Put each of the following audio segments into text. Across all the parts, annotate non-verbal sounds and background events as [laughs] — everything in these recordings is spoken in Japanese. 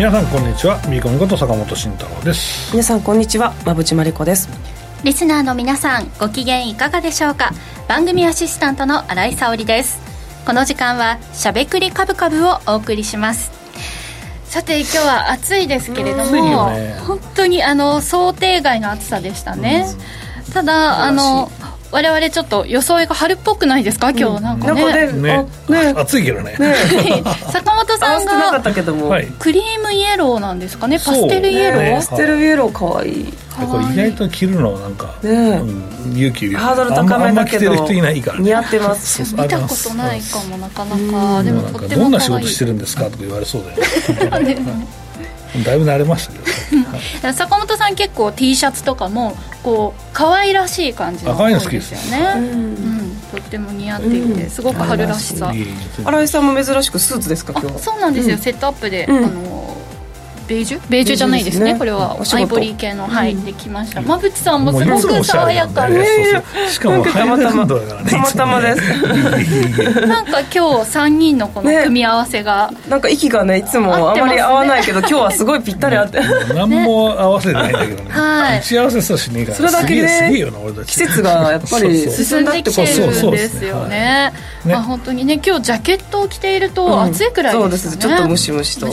皆さんこんにちは。ミーコミこと坂本慎太郎です。皆さんこんにちは。馬淵真理子です。リスナーの皆さんご機嫌いかがでしょうか？番組アシスタントの新井沙織です。この時間はしゃべくりカブカブをお送りします。さて今日は暑いですけれども、ね、本当にあの想定外の暑さでしたね、ただあの我々ちょっと装いが春っぽくないですか？今日なんかね,、ね暑いけどね。[laughs] 坂本さんがクリームイエローなんですかね？パステルイエロー、パステルイエローかわいい。これ意外と着るのなんか、ね。勇気ハードル高めだけど。似合ってます見たことないかもなかなか。でもとってもどんな仕事してるんですか？とか言われそうだよね [laughs] だいぶ慣れました。けど、ね、坂本さん結構 T シャツとかもこう可愛らしい感じの方です。よね、うん、とっても似合っていて、すごく春らしさ。新井さんも珍しくスーツですか今日そうなんですよ、セットアップで、あのベージュ？ベージュじゃないですね、ね、これはアイボリー系の、はい、できました。馬淵さんもすごく爽やかで、しかもたまたま。たまたまです。なんか今日3人のこの組み合わせが、なんか息がねいつもあまり合わないけど今日はすごいぴったり合って、[laughs] 何も合わせてないんだけどね、はい、打ち合わせさしねえから。それだけで季節がやっぱり進んできてるんですよね。まあ本当にね今日ジャケットを着ていると暑いくらいですね、そうです。ちょっとムシムシと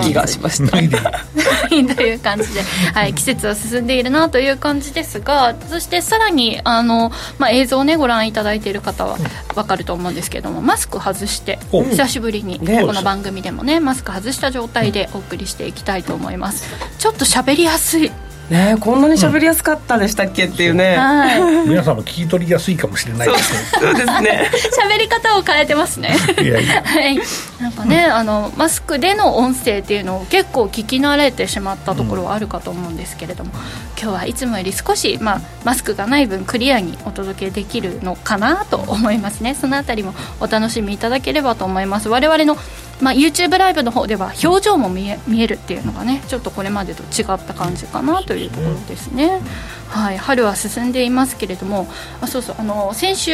気がしました [laughs] という感じで、はい、季節は進んでいるなという感じですがそしてさらにあの、まあ、映像を、ね、ご覧いただいている方は分かると思うんですけれどもマスク外して久しぶりにこの番組でもねマスク外した状態でお送りしていきたいと思います。ちょっと喋りやすいねこんなに喋りやすかったでしたっけっていうね、はい、[laughs] 皆さんも聞き取りやすいかもしれない。ですねそうですね。[laughs] 喋り方を変えてますね。いやいや、[laughs] はい、なんかね、あのマスクでの音声っていうのを結構聞き慣れてしまったところはあるかと思うんですけれども、うん、今日はいつもより少し、まあ、マスクがない分クリアにお届けできるのかなと思いますね。そのあたりもお楽しみいただければと思います。我々のまあ、YouTube ライブの方では表情も見え見えるっていうのがねちょっとこれまでと違った感じかなというところですね、はい、春は進んでいますけれどもあそうそうあの先週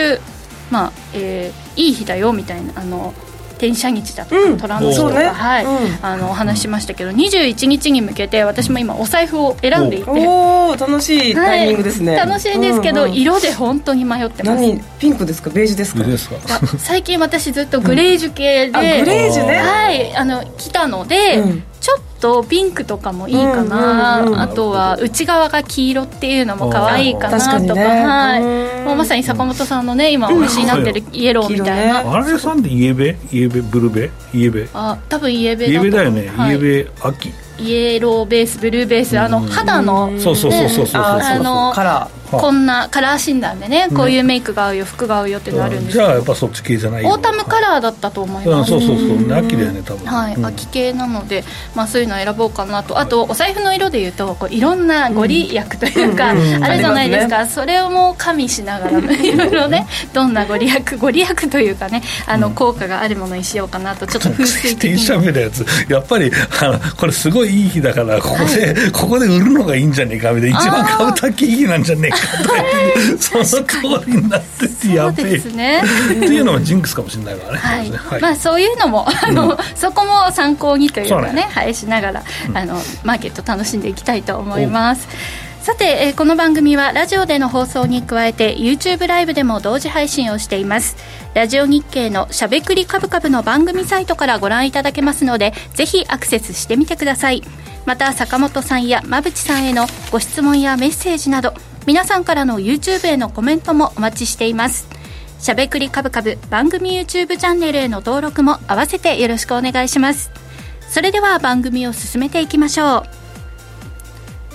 まあえー、いい日だよみたいなあの転写日だとか、うん、虎の日とか、ね、はい、うん、あのお話しましたけど、21日に向けて私も今お財布を選んでいて。おお楽しいタイミングですね、はい、楽しいですけど、うんうん、色で本当に迷ってます。何？ピンクですか？ベージュですか？最近私ずっとグレージュ系で、グレージュね。はい。あの来たので、ちょっとピンクとかもいいかな、うんうんうん、あとは内側が黄色っていうのも可愛いかなとか、ね、はい。もうまさに坂本さんのね今お召しになってるイエローみたいな、あれさんでイエベ？イエベブルベ？イエベ？あ多分イエベイエベだよね、はい、イエベ秋イエローベースブルーベースあの肌の、そうそうそうそうそうあのカラー。こんなカラー診断でねこういうメイクが合うよ服が合うよってなるんですじゃあやっぱそっち系じゃないオータムカラーだったと思います。そうそうそう秋だよね多分。はい、秋系なので、まあ、そういうの選ぼうかなと。あとお財布の色でいうとこういろんなご利益というか、あるじゃないですか、それをも加味しながら [laughs] いろいろねどんなご利益 [laughs] ご利益というかねあの効果があるものにしようかなとちょっと風水的に。やつ。やっぱりあのこれすごいいい日だからここで、ここで売るのがいいんじゃねえかみたいな一番買うだけいい日なんじゃねえかとかその通りになっててやべえ。ですね。っていうのもジンクスかもしれないからね、はい。はい、まあそういうのもあの、うん、そこも参考にというかねね。はいしながら、あのマーケット楽しんでいきたいと思います、さて、えー、この番組はラジオでの放送に加えて YouTube ライブでも同時配信をしています。ラジオ日経のしゃべくりカブカブの番組サイトからご覧いただけますのでぜひアクセスしてみてください。また坂本さんや馬淵さんへのご質問やメッセージなど皆さんからの YouTube へのコメントもお待ちしています。しゃべくりカブカブ番組 YouTube チャンネルへの登録も合わせてよろしくお願いします。それでは番組を進めていきましょう。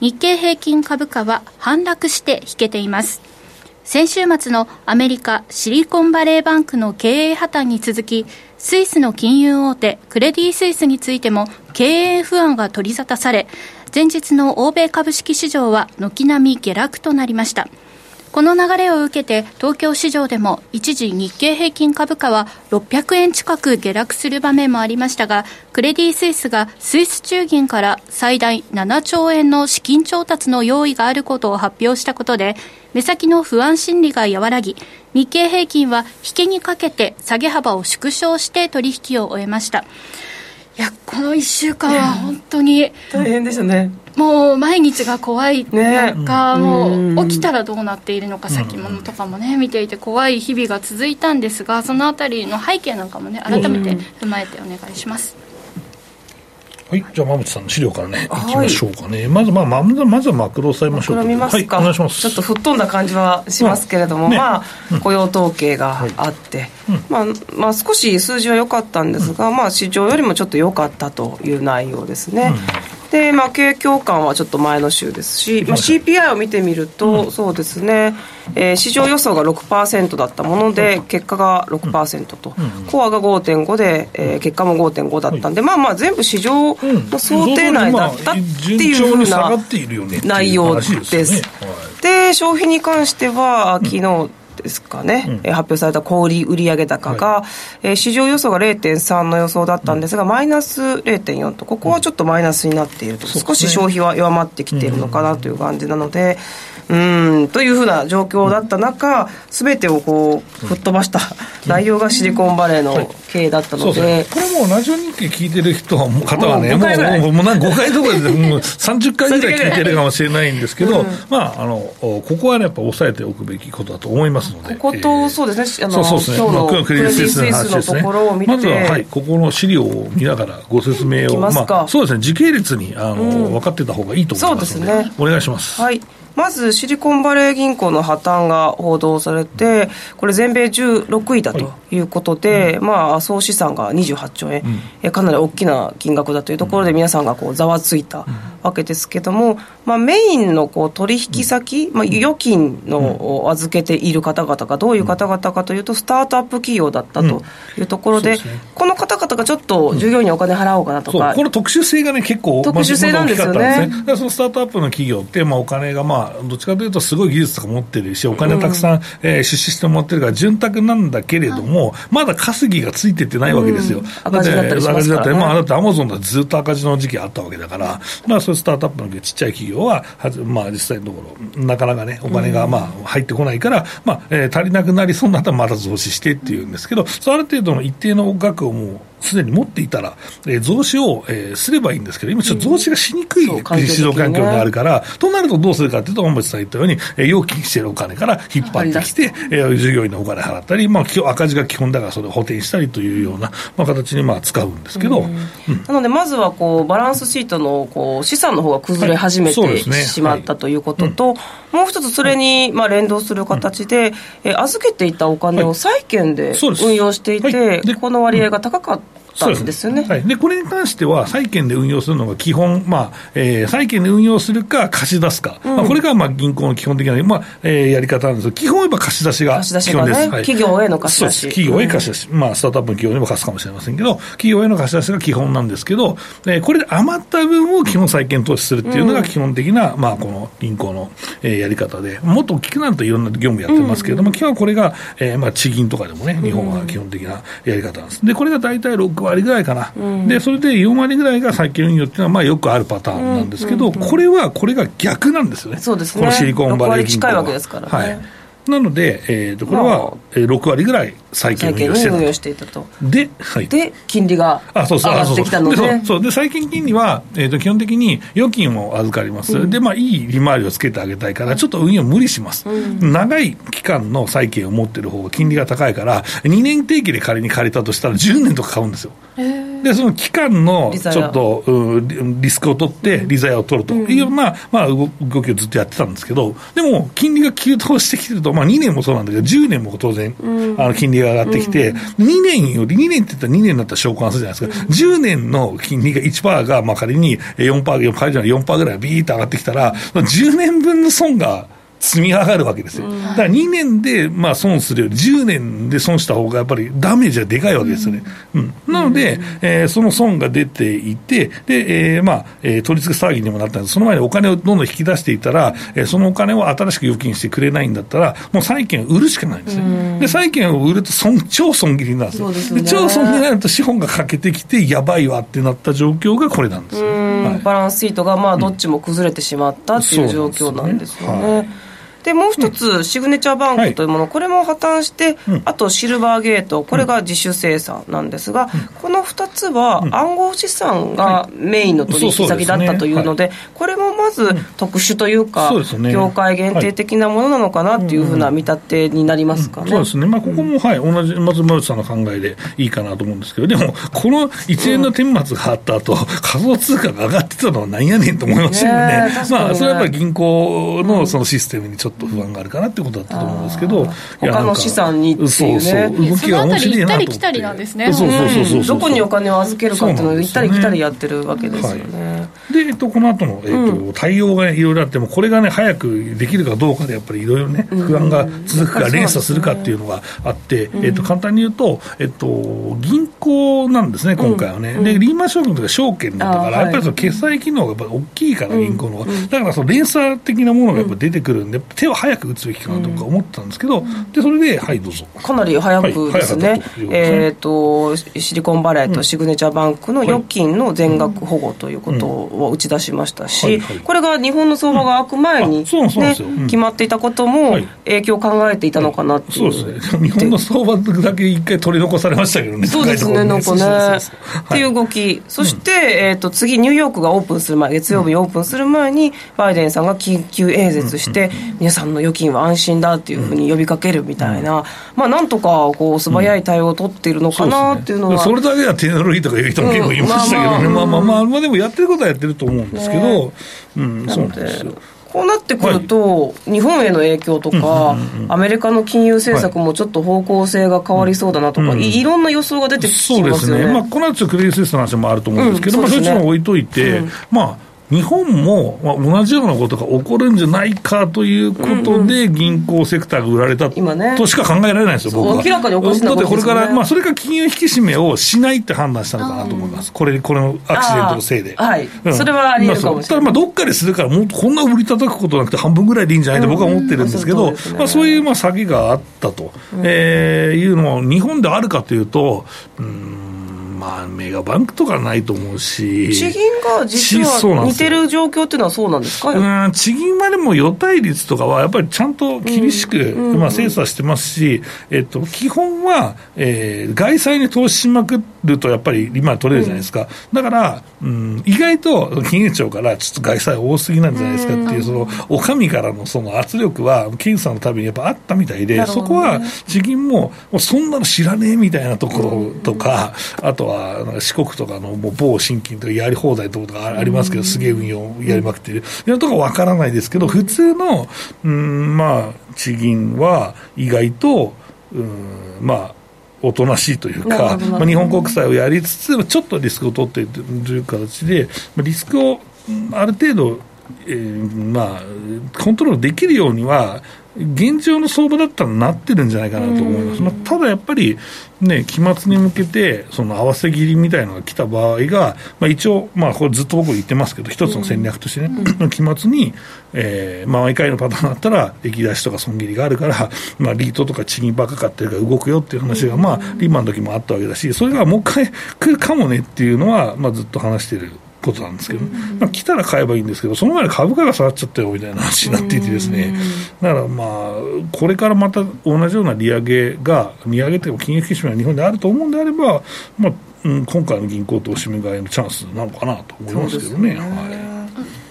日経平均株価は反落して引けています。先週末のアメリカシリコンバレーバンクの経営破綻に続き、スイスの金融大手クレディ・スイスについても経営不安が取り沙汰され前日の欧米株式市場は軒並み下落となりましたこの流れを受けて東京市場でも一時日経平均株価は600円近く下落する場面もありましたがクレディ・スイスがスイス中銀から最大7兆円の資金調達の用意があることを発表したことで目先の不安心理が和らぎ日経平均は引けにかけて下げ幅を縮小して取引を終えました。いやこの1週間は本当に。大変でしたね。もう毎日が怖い。中、ね、もう起きたらどうなっているのか先物とかもね見ていて怖い日々が続いたんですがそのあたりの背景なんかもね改めて踏まえてお願いします。はい、じゃあ、馬淵さんの資料からね、いきましょうかね。はい、まず、まあ、まず、まずはマクロを抑えましょうマクロ見ますか。はい、お願いします。ちょっと吹っ飛んだ感じはしますけれども、ね、まあ、雇用統計があって、うん、まあ、まあ、少し数字は良かったんですが、うん、まあ、市場よりもちょっと良かったという内容ですね。うんで、まあ、景況感はちょっと前の週ですし、まあ、CPI を見てみると、うん、そうですね、えー、市場予想が6%だったもので、結果が6%と、うん、コアが5.5で、えー、結果も5.5だったんで、まあまあ、全部市場の想定内だったっていうふうな内容です。で、消費に関しては、昨日、ですかね、うん、発表された小売売上高が、はい、えー、市場予想が0.3の予想だったんですが、マイナス0.4と、ここはちょっとマイナスになっていると、少し消費は弱まってきているのかなという感じなので、うんというふうな状況だった中、すべてをこう吹っ飛ばした内容がシリコンバレーの経営だったので、はい、これもうラジオ日経聞いてる人は方はね、もうもうもう5回とかで、もう30回ぐらい聞いてるかもしれないんですけど、うん、まああの、ここはね、やっぱ抑えておくべきことだと思いますので、ここと、そうですね、あのそうですね、今日のクレディ・スイスの話ですね、まずは、はい、ここの資料を見ながらご説明を、まあ、そうですね、時系列にあの、うん、分かってた方がいいと思いますので、ね、お願いします。はいまずシリコンバレー銀行の破綻が報道されて、これ、全米16位だということで、はい、まあ、総資産が28兆円、うん、かなり大きな金額だというところで、皆さんがこうざわついたわけですけども、まあ、メインのこう取引先、まあ、預金の預けている方々がどういう方々かというと、スタートアップ企業だったというところで、うん。でね、この方々がちょっと従業員にお金払おうかなとか、この特殊性がね、結構、特殊性なんですよね。ね。そのスタートアップの企業って、まあ、お金が、まあ、どっちかというと、すごい技術とか持ってるし、お金たくさん、うん、えー、出資して持ってるから、潤沢なんだけれども、まだ稼ぎがついてってないわけですよ。うん、赤字だったりしますから、ね、赤字だったり、まあ、だってアマゾンだずっと赤字の時期あったわけだから、まあ、そういうスタートアップのちっちゃい企業は、まあ、実際のところ、なかなかね、お金がまあ入ってこないから、まあえー、足りなくなりそうになったらまた増資してっていうんですけど、そある程度の一定の額をもう、すでに持っていたら、えー、増資を、えー、すればいいんですけど、今ちょっと増資がしにくい、うん、市場環境があるから、となるとどうするかというと、本町さん言ったように、えー、預金しているお金から引っ張ってきて、えー、従業員のお金払ったり、まあ、赤字が基本だからそれを補填したりというような、まあ、形にまあ使うんですけど、うん。うん、なので、まずはこうバランスシートのこう資産の方が崩れ始めて、はい。ね、しまったということと、はい、もう一つそれにまあ連動する形で、えー、預けていたお金を債券で運用していて、この割合が高かった。ったんですよね。はい、でこれに関しては、債券で運用するのが基本、まあえー、債券で運用するか、貸し出すか、うん、まあ、これがまあ銀行の基本的な、まあえー、やり方なんですけど、基本はやっぱ貸し出しが基本です。ねはい、企業への貸し出し。企業へ貸し出し、うん、まあ、スタートアップの企業にも貸すかもしれませんけど、企業への貸し出しが基本なんですけど、えー、これで余った分を基本債券投資するっていうのが基本的な、うん、まあ、この銀行の、えー、やり方で、もっと大きくなるといろんな業務やってますけれども、基本はこれが、えーまあ、地銀とかでもね、日本は基本的なやり方なんです。で、これが大体6割ぐらいかな。でそれで4割ぐらいが債券運用っていうのは、まあ、よくあるパターンなんですけど、これはこれが逆なんですよね、そうですねこのシリコンバレー銀行は。近いわけですからね。はいなので、えー、とこれは6割ぐらい債券運用して運用していたと。で、はい、で、金利が上がってきたので、そうそう。で債券金利は、えー、と基本的に預金を預かります、うん、で、まあ、いい利回りをつけてあげたいから、ちょっと運用無理します、うん、長い期間の債券を持ってる方が金利が高いから、2年定期で仮に借りたとしたら、10年とか買うんですよ。で、その期間のちょっと、うん、リスクを取って、利ざやを取ると。いうような、まあ、動きをずっとやってたんですけど、でも、金利が急騰してきてると、まあ、2年もそうなんだけど、10年も当然、あの金利が上がってきて、2年より、2年って言ったら2年だったら償還するじゃないですか、10年の金利が1%が、まあ、仮に4%、仮に4%ぐらいビーッと上がってきたら、10年分の損が、積み上がるわけですよ。だから2年でまあ損するより10年で損した方がやっぱりダメージはでかいわけですよね。うん、なので、えー、その損が出ていて、で、えー、まあ、えー、取り付け騒ぎにもなったんです。その前にお金をどんどん引き出していたら、えー、そのお金を新しく預金してくれないんだったら、もう債券を売るしかないんですね。で、債券を売ると損、超損切りなんですよ。で、ね、超損切りになると資本が欠けてきて、やばいわってなった状況がこれなんですよ、はい、バランスシートがまあどっちも崩れてしまったっていう状況なんですよね。でもう一つ、シグネチャーバンクというもの、はい、これも破綻して、うん、あとシルバーゲート、これが自主生産なんですが、うん、この2つは暗号資産がメインの取引先だったというので、これもまず特殊というか、ね、業界限定的なものなのかなっていうふうな見立てになりますかね。そうですね、まあ、ここも、はい、同じ松村さんの考えでいいかなと思うんですけど、でも、この一連の顛末があった後、仮想通貨が上がってたのはなんやねんと思いますよね。ね。まあ、それはやっぱり銀行のそのシステムにちょっと不安があるかなっていうことだったと思うんですけど、他の資産にっていうね、そうそう動きが面白いなと思って。行ったり来たりなんですね。どこにお金を預けるかっていうのを行ったり来たりやってるわけですよね。で、えっと、この後の、えっと、対応がいろいろあっても、これがね、早くできるかどうかで、やっぱりいろいろね、不安が続くか、連鎖するかっていうのがあって、えっと、簡単に言うと、えっと、銀行なんですね、今回はね。で、リーマン証券とか証券だったから、やっぱりその決済機能がやっぱ大きいから、銀行の。だからその連鎖的なものがやっぱ出てくるんで、手を早く打つべきかなとか思ったんですけど、でそれで、はい、どうぞ。かなり早くですね、はい、えっ、と、シリコンバレーとシグネチャーバンクの預金の全額保護ということを打ち出しましたし、これが日本の相場が開く前に、ね決まっていたことも、影響を考えていたのかなっていう、そうですね、日本の相場だけ一回取り残されましたけどね、そうですね、なんかね。っていう動き、そして、えっと次、ニューヨークがオープンする前、月曜日にオープンする前に、バイデンさんが緊急演説して、皆さんの預金は安心だっていうふうに呼びかけるみたいな、まあ、なんとかこう素早い対応を取っているのかなっていうのは、それだけは手ぬるいとかいう人も結構いましたけどね、まあまあ。まあ、まあ、でもやってることはやってると思うんですけど、うん、そうなんですよ。こうなってくると、はい、日本への影響とか、アメリカの金融政策もちょっと方向性が変わりそうだなとか、はい、いいろんな予想が出てきますよね。そうですね。まあ、この後クレディスイスの話もあると思うんですけど、うん、まあ、そっちの置いといて、うん、まあ、日本も、まあ、同じようなことが起こるんじゃないかということで、銀行セクターが売られたとしか考えられないですよ、僕は。明らかにおかしなだってこれから、まあ、それが金融引き締めをしないって判断したのかなと思います、これこれのアクシデントのせいで。はい、うん、それはあり得るかもしれない。ただ、まあ、どっかでするから、もうこんな売り叩くことなくて、半分ぐらいでいいんじゃないと僕は思ってるんですけど、うんまあ、そういうまあ詐欺があったと、うん、えー、いうのも、日本であるかというと、うんまあ、メガバンクとかないと思うし、地銀が実は似てる状況っていうのはそうなんですか？うん地銀はでも予対率とかは、やっぱりちゃんと厳しく、うん、まあ、精査してますし、えっと、基本は、えー、外債に投資しまくると、やっぱり今取れるじゃないですか、うん、だから、うん、意外と金融庁から、ちょっと外債多すぎなんじゃないですかっていう、そのお上からのその圧力は、検査のたびにやっぱあったみたいで、ね、そこは地銀も、もうそんなの知らねえみたいなところとか、あとは四国とかのもう某新金とかやり放題とかありますけど、すげえ運用やりまくってる、いろとかわからないですけど、普通の、うん、まあ、地銀は意外と、うん、まあ、おとなしいというか、まあ、日本国債をやりつつ、ちょっとリスクを取っているという形で、リスクをある程度、えー、まあ、コントロールできるようには、現状の相場だったらなってるんじゃないかなと思います、まあ、ただやっぱり、ね、期末に向けて、その合わせ切りみたいなのが来た場合が、まあ、一応、まあ、これずっと僕言ってますけど、一つの戦略としてね、うん、期末に、えーまあ、毎回のパターンだったら、出来出しとか損切りがあるから、まあ、リートとか地銀ばっか買ってるから動くよっていう話が、まあ、リーマンの時もあったわけだし、それがもう一回来るかもねっていうのは、まあ、ずっと話してる。ことなんですけど、まあ、来たら買えばいいんですけど、その前に株価が下がっちゃったよみたいな話になっていてですね、だからまあ、これからまた同じような利上げが、利上げというか金融引き締めが日本であると思うんであれば、まあ、うん、今回の銀行投資目買いのチャンスなのかなと思いますけどね。はい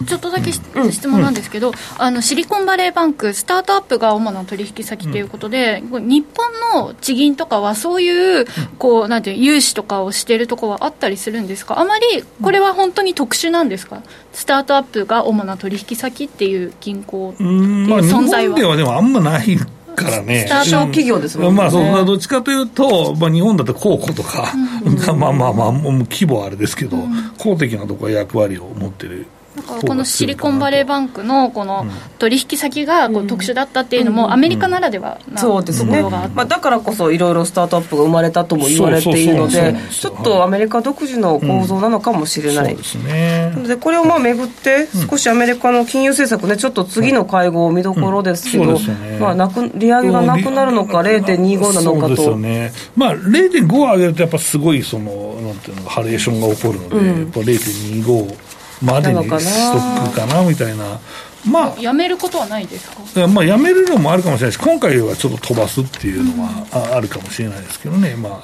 ちょっとだけ、うん、質問なんですけど、うん、あのシリコンバレーバンク、スタートアップが主な取引先ということで、うん、日本の地銀とかは、そういう、こうなんていう融資とかをしているところはあったりするんですか、あまりこれは本当に特殊なんですか、スタートアップが主な取引先っていう銀行っていう存在は。まあ、日本ではでもあんまないからね。スタート企業ですもんね。まあ、そんなどっちかというと、まあ、日本だと公庫とか、うん、まあまあまあ、規模はあれですけど、うん、公的なところは役割を持ってるこのシリコンバレーバンクのこの取引先がこう特殊だったっていうのも、アメリカならではなそうですね、まあ、だからこそいろいろスタートアップが生まれたとも言われているのでちょっとアメリカ独自の構造なのかもしれない、うん、ですね。でこれをまあめぐって少しアメリカの金融政策ねちょっと次の会合見どころですけど、ね、まあ、なく利上げがなくなるのか0.25なのかと、ね、まあ、0.5を上げるとやっぱすごいそのなんていうのハレーションが起こるので、うん、やっぱ0.25までにストックかなみたいな。まあ、やめることはないですか、まあ、やめるのもあるかもしれないし、今回はちょっと飛ばすっていうのはあるかもしれないですけどね、まあ、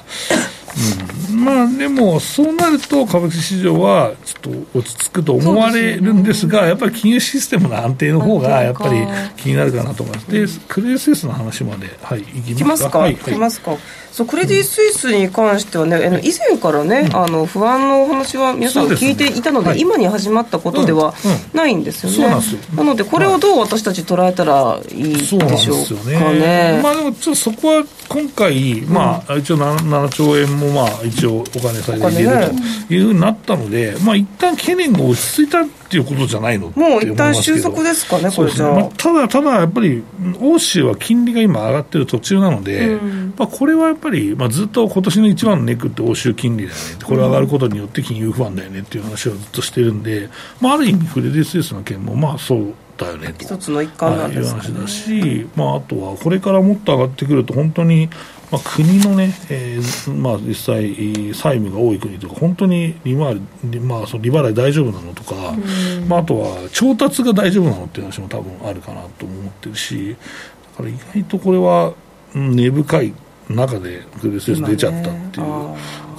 うん、まあでも、そうなると株式市場はちょっと落ち着くと思われるんですが、やっぱり金融システムの安定の方がやっぱり気になるかなと思います。で、クレディスイスの話まで、はい、いきますか？はい、い。きますか。そうクレディ・スイスに関してはね、うん、以前からね、うん、あの不安のお話は皆さん聞いていたので、でねはい、今に始まったことではないんですよね、うん、なので、これをどう私たち捉えたらいいでしょうかね。ね。まあ、でもちょっとそこは今回、まあ、一応 7, 7兆円もまあ一応お金さえ入れるというふうになったので、まあ一旦懸念が落ち着いたっていうことじゃないのもう一旦収束ですかね、これじゃ、ね。まあ、ただ、ただやっぱり、欧州は金利が今上がってる途中なので、まあ、これはやっぱり、まあ、ずっと今年の一番のネックって欧州金利だよね、これ上がることによって金融不安だよねっていう話をずっとしてるんで、まあ、ある意味、フレディ・スイスの件も、まあそうだよねと。一つの一環なんです、ね、いう話だし、まあ、あとはこれからもっと上がってくると、本当に、まあ、国のね、えーまあ、実際、債務が多い国とか、本当に利回り、まあ、その利払い大丈夫なのとか、まあ、あとは調達が大丈夫なのっていう話も多分あるかなと思ってるし、だから意外とこれは根深い中でクレディスイス出ちゃったっていう。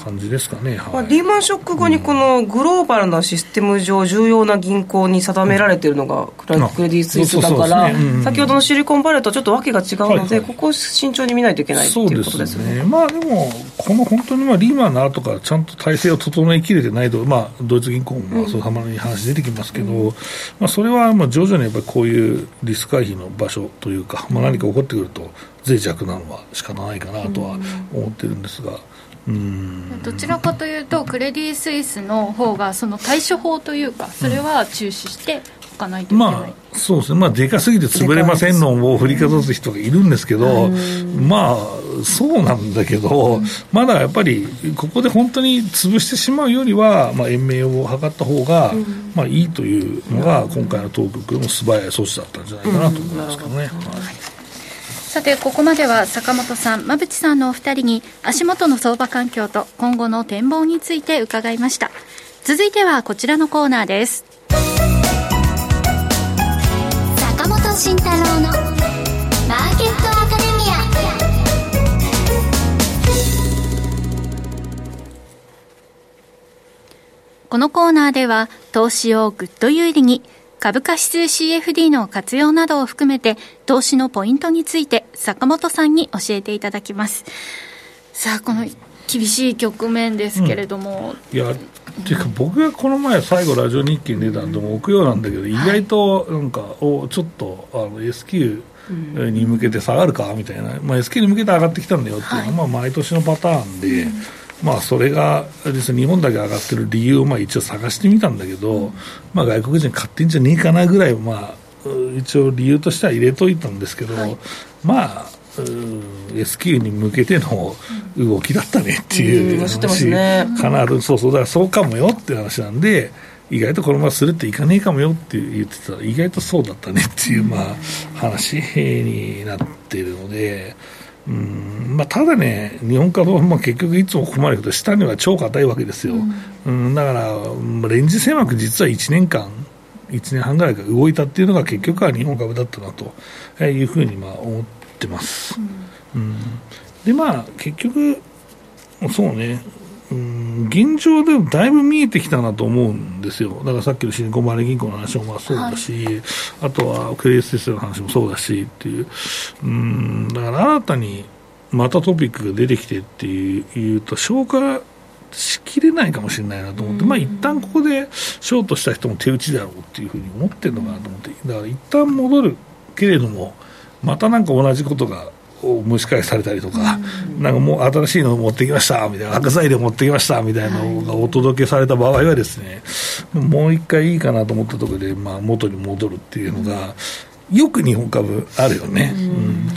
感じですかね、はい、まあ、リーマンショック後にこのグローバルなシステム上重要な銀行に定められているのがクレディ・スイスだから先ほどのシリコンバレーとちょっとわけが違うので、はい。はい、ここを慎重に見ないといけないということですね、ね、まあ、でもこの本当にまあリーマンの後からちゃんと体制を整えきれてないと、まあ、ドイツ銀行もそうたまに話出てきますけど、うん、まあ、それはまあ徐々にやっぱりこういうリスク回避の場所というか、まあ、何か起こってくると脆弱なのは仕方ないかなとは思ってるんですが。どちらかというとクレディ・スイスの方がその対処法というかそれは注視しておかないといけない、まあ、そうですね。まあでかすぎて潰れませんのを振りかざす人がいるんですけど、まあそうなんだけど、まだやっぱりここで本当に潰してしまうよりは、まあ、延命を図った方が、まあいいというのが今回の当局の素早い措置だったんじゃないかなと思いますけどね。はいさてここまでは坂本さん馬淵さんのお二人に足元の相場環境と今後の展望について伺いました。続いてはこちらのコーナーです。坂本慎太郎のマーケットアカデミア。このコーナーでは投資をぐっと有利に株価指数 CFD の活用などを含めて投資のポイントについて坂本さんに教えていただきます。さあこの厳しい局面ですけれども、うん、いやっていうか僕がこの前最後ラジオ日記に出たんで木曜なんだけど、意外となんかおちょっとあの S q に向けて下がるかみたいな、まあ、S q に向けて上がってきたんだよっていうのは、はい、まあ毎年のパターンで、うんまあ、それがです日本だけ上がってる理由をまあ一応探してみたんだけど、まあ、外国人買ってんじゃねえかなぐらい、まあ、一応理由としては入れといたんですけど、はい、まあ S q に向けての動きだったねっていう話。かな、うん、そうそうだからそうかもよって話なんで意外とこのままするっていかねえかもよって言ってた。ら意外とそうだったねっていう、まあ、話になっているので。うん。まあ、ただね、日本株はまあ結局いつもここまでいくと、下には超硬いわけですよ、うん、うん、だから、レンジ狭く実は1年間、1年半ぐらいが動いたっていうのが結局は日本株だったなというふうにまあ思ってます。うん、うん、でまあ結局そうねうん現状でもだいぶ見えてきたなと思うんですよ、だからさっきのシリコンバレー銀行の話もまあそうだし、はい、あとはクレディステスの話もそうだしっていう、うん。だから新たにまたトピックが出てきてっていうと、消化しきれないかもしれないなと思って、まあ一旦ここでショートした人も手打ちだろうっていうふうに思ってるのかなと思って、だから一旦戻るけれども、またなんか同じことが蒸し返されたりとか、なんかもう新しいの持ってきましたみたいな、赤材料持ってきましたみたいなのがお届けされた場合はですね、もう一回いいかなと思ったところで、まあ、元に戻るっていうのが、よく日本株あるよね。うん、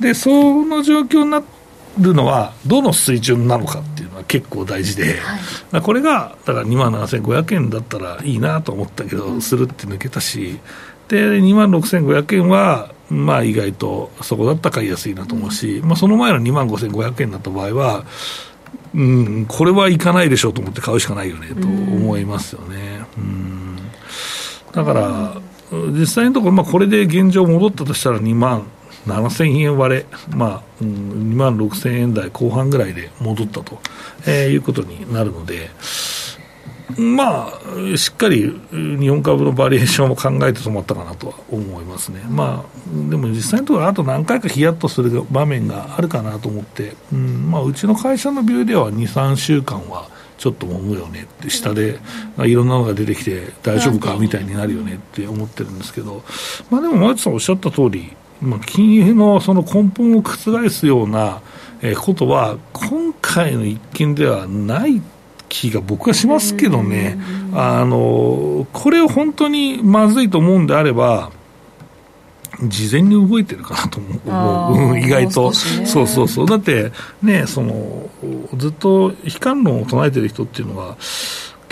で、その状況になるのは、どの水準なのかっていうのは結構大事で、はい、これが、だから2万7500円だったらいいなと思ったけど、するって抜けたし、で、2万6500円は、まあ意外とそこだったら買いやすいなと思うし、まあその前の2万5500円だった場合は、うん、これはいかないでしょうと思って買うしかないよねと思いますよね。うん、だから、実際のところ、まあ、これで現状戻ったとしたら2万7000円割れ、まあ、うん、2万6000円台後半ぐらいで戻ったと、えー、いうことになるので、まあ、しっかり日本株のバリエーションも考えて止まったかなとは思いますね、まあ、でも実際のところ、あと何回かヒヤッとする場面があるかなと思って、うんまあ、うちの会社のビューでは2、3週間はちょっと揉むよねって、下で、いろんなのが出てきて、大丈夫かみたいになるよねって思ってるんですけど、まあ、でも、前津さんおっしゃった通り、まあ、金融のその根本を覆すようなことは、今回の一件ではない気が僕はしますけどね、あのこれを本当にまずいと思うんであれば、事前に動いてるかなと思う、意外と、ね、そうそうそう、だって、ね、そのずっと悲観論を唱えてる人っていうのは、